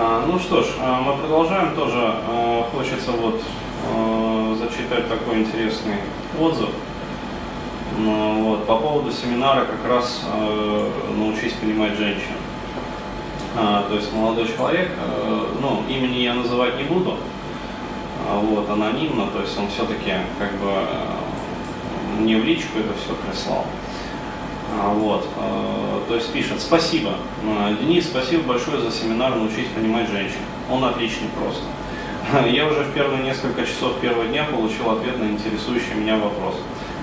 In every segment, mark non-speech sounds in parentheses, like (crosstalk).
А, ну что ж, а, мы продолжаем тоже. А, хочется вот зачитать такой интересный отзыв. Ну, вот, по поводу семинара как раз научись понимать женщин. То есть молодой человек, ну, имени я называть не буду, вот, анонимно, то есть он все-таки как бы мне в личку это все прислал. А, вот. Э, то есть пишет, спасибо. Э, Денис, спасибо большое за семинар «Научись понимать женщин». Он отличный просто. (laughs) Я уже в первые несколько часов первого дня получил ответ на интересующий меня вопрос.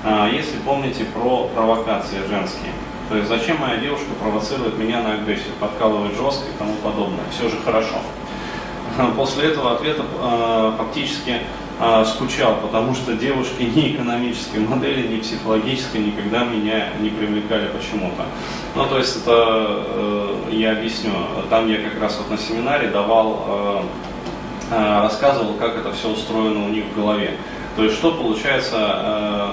А, если помните про провокации женские, то есть зачем моя девушка провоцирует меня на агрессию, подкалывает жестко и тому подобное, все же хорошо. (laughs) После этого ответа э, фактически а, скучал, потому что девушки ни экономической модели, ни психологической никогда меня не привлекали почему-то. Ну, то есть это, э, я объясню, там я как раз вот на семинаре давал, э, э, рассказывал, как это все устроено у них в голове. То есть что получается э,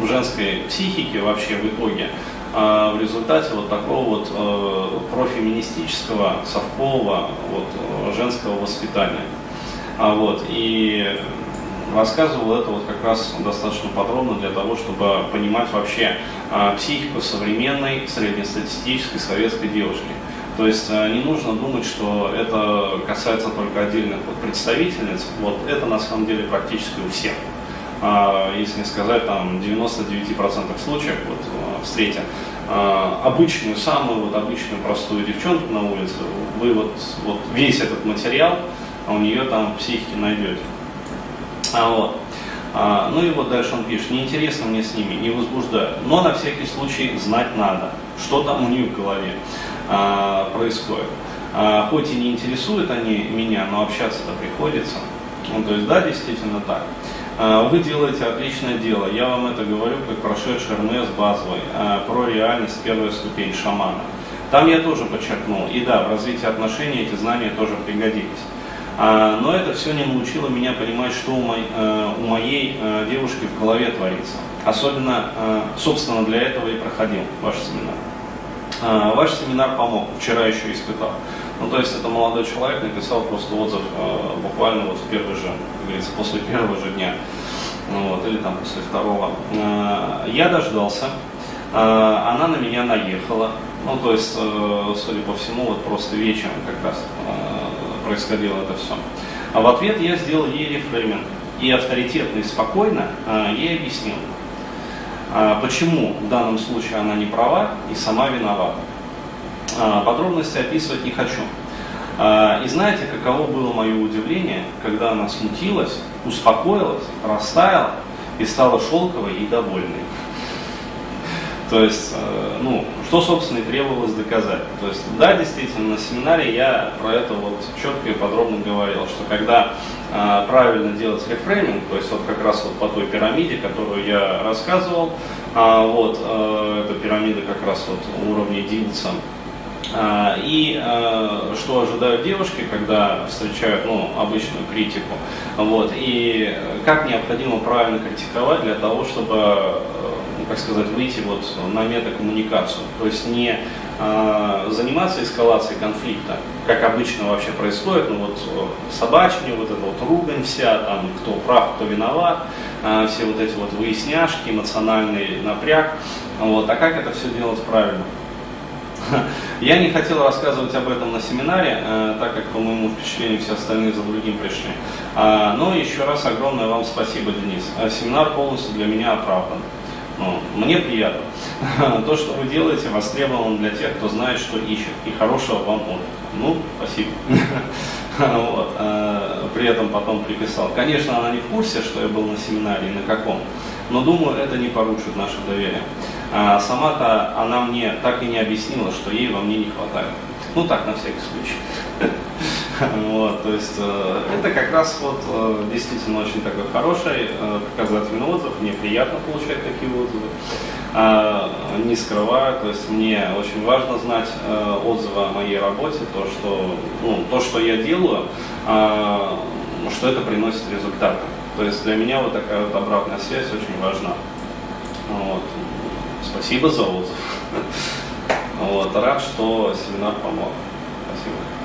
в женской психике вообще в итоге, э, в результате вот такого вот э, профеминистического, совкового вот, женского воспитания. А вот, и рассказывал это вот как раз достаточно подробно для того, чтобы понимать вообще а, психику современной среднестатистической советской девушки. То есть а, не нужно думать, что это касается только отдельных вот представительниц. Вот это на самом деле практически у всех. А, если не сказать, там 99% случаев вот, встретя обычную, самую вот обычную простую девчонку на улице, вы вот, вот весь этот материал у нее там в психике найдете. Вот. А, ну и вот дальше он пишет, неинтересно мне с ними, не возбуждаю, но на всякий случай знать надо, что там у них в голове а, происходит. А, хоть и не интересуют они меня, но общаться-то приходится. Ну, то есть да, действительно так. А, вы делаете отличное дело, я вам это говорю как прошедший РМС базовый, а, про реальность первая ступень шамана. Там я тоже подчеркнул, и да, в развитии отношений эти знания тоже пригодились. А, но это все не научило меня понимать, что у, э, моей э, девушки в голове творится. Особенно, э, собственно, для этого и проходил ваш семинар. А, ваш семинар помог, вчера еще испытал. Ну, то есть это молодой человек написал просто отзыв буквально вот в первый же, как говорится, после (laughs) первого же дня. Ну вот, или там после второго. Я дождался, она на меня наехала. Ну, то есть, судя по всему, вот просто вечером как раз происходило это все. А в ответ я сделал ей рефрейминг. И авторитетно и спокойно а, ей объяснил, а, почему в данном случае она не права и сама виновата. А, подробности описывать не хочу. И знаете, каково было мое удивление, когда она смутилась, успокоилась, растаяла и стала шелковой и довольной. То есть, э, ну, что, собственно, и требовалось доказать. То есть, да, действительно, на семинаре я про это вот четко и подробно говорил, что когда э, правильно делать рефрейминг, то есть вот как раз вот по той пирамиде, которую я рассказывал, э, вот, э, эта пирамида как раз вот уровня а, и э, что ожидают девушки, когда встречают ну, обычную критику, вот, и как необходимо правильно критиковать для того, чтобы ну, как сказать, выйти вот на метакоммуникацию. То есть не э, заниматься эскалацией конфликта, как обычно вообще происходит, ну вот собачни, вот эта вот ругань вся, там кто прав, кто виноват, э, все вот эти вот выясняшки, эмоциональный напряг. Вот, а как это все делать правильно? (laughs) Я не хотел рассказывать об этом на семинаре, э, так как, по моему впечатлению, все остальные за другим пришли. А, но еще раз огромное вам спасибо, Денис. Э, семинар полностью для меня оправдан. Ну, мне приятно. (laughs) То, что вы делаете, востребовано для тех, кто знает, что ищет. И хорошего вам отдыха. Ну, спасибо. (laughs) Вот. А, при этом потом приписал. Конечно, она не в курсе, что я был на семинаре и на каком. Но думаю, это не порушит наше доверие. А сама-то она мне так и не объяснила, что ей во мне не хватает. Ну так, на всякий случай. (laughs) (laughs) Вот, то есть э, это как раз вот э, действительно очень такой хороший э, показательный отзыв. Мне приятно получать такие отзывы. А, не скрываю, то есть мне очень важно знать отзывы о моей работе, то, что, ну, то, что я делаю, а, что это приносит результаты. То есть для меня вот такая вот обратная связь очень важна. Вот. Спасибо за отзыв. (laughs) Вот. Рад, что семинар помог. Спасибо.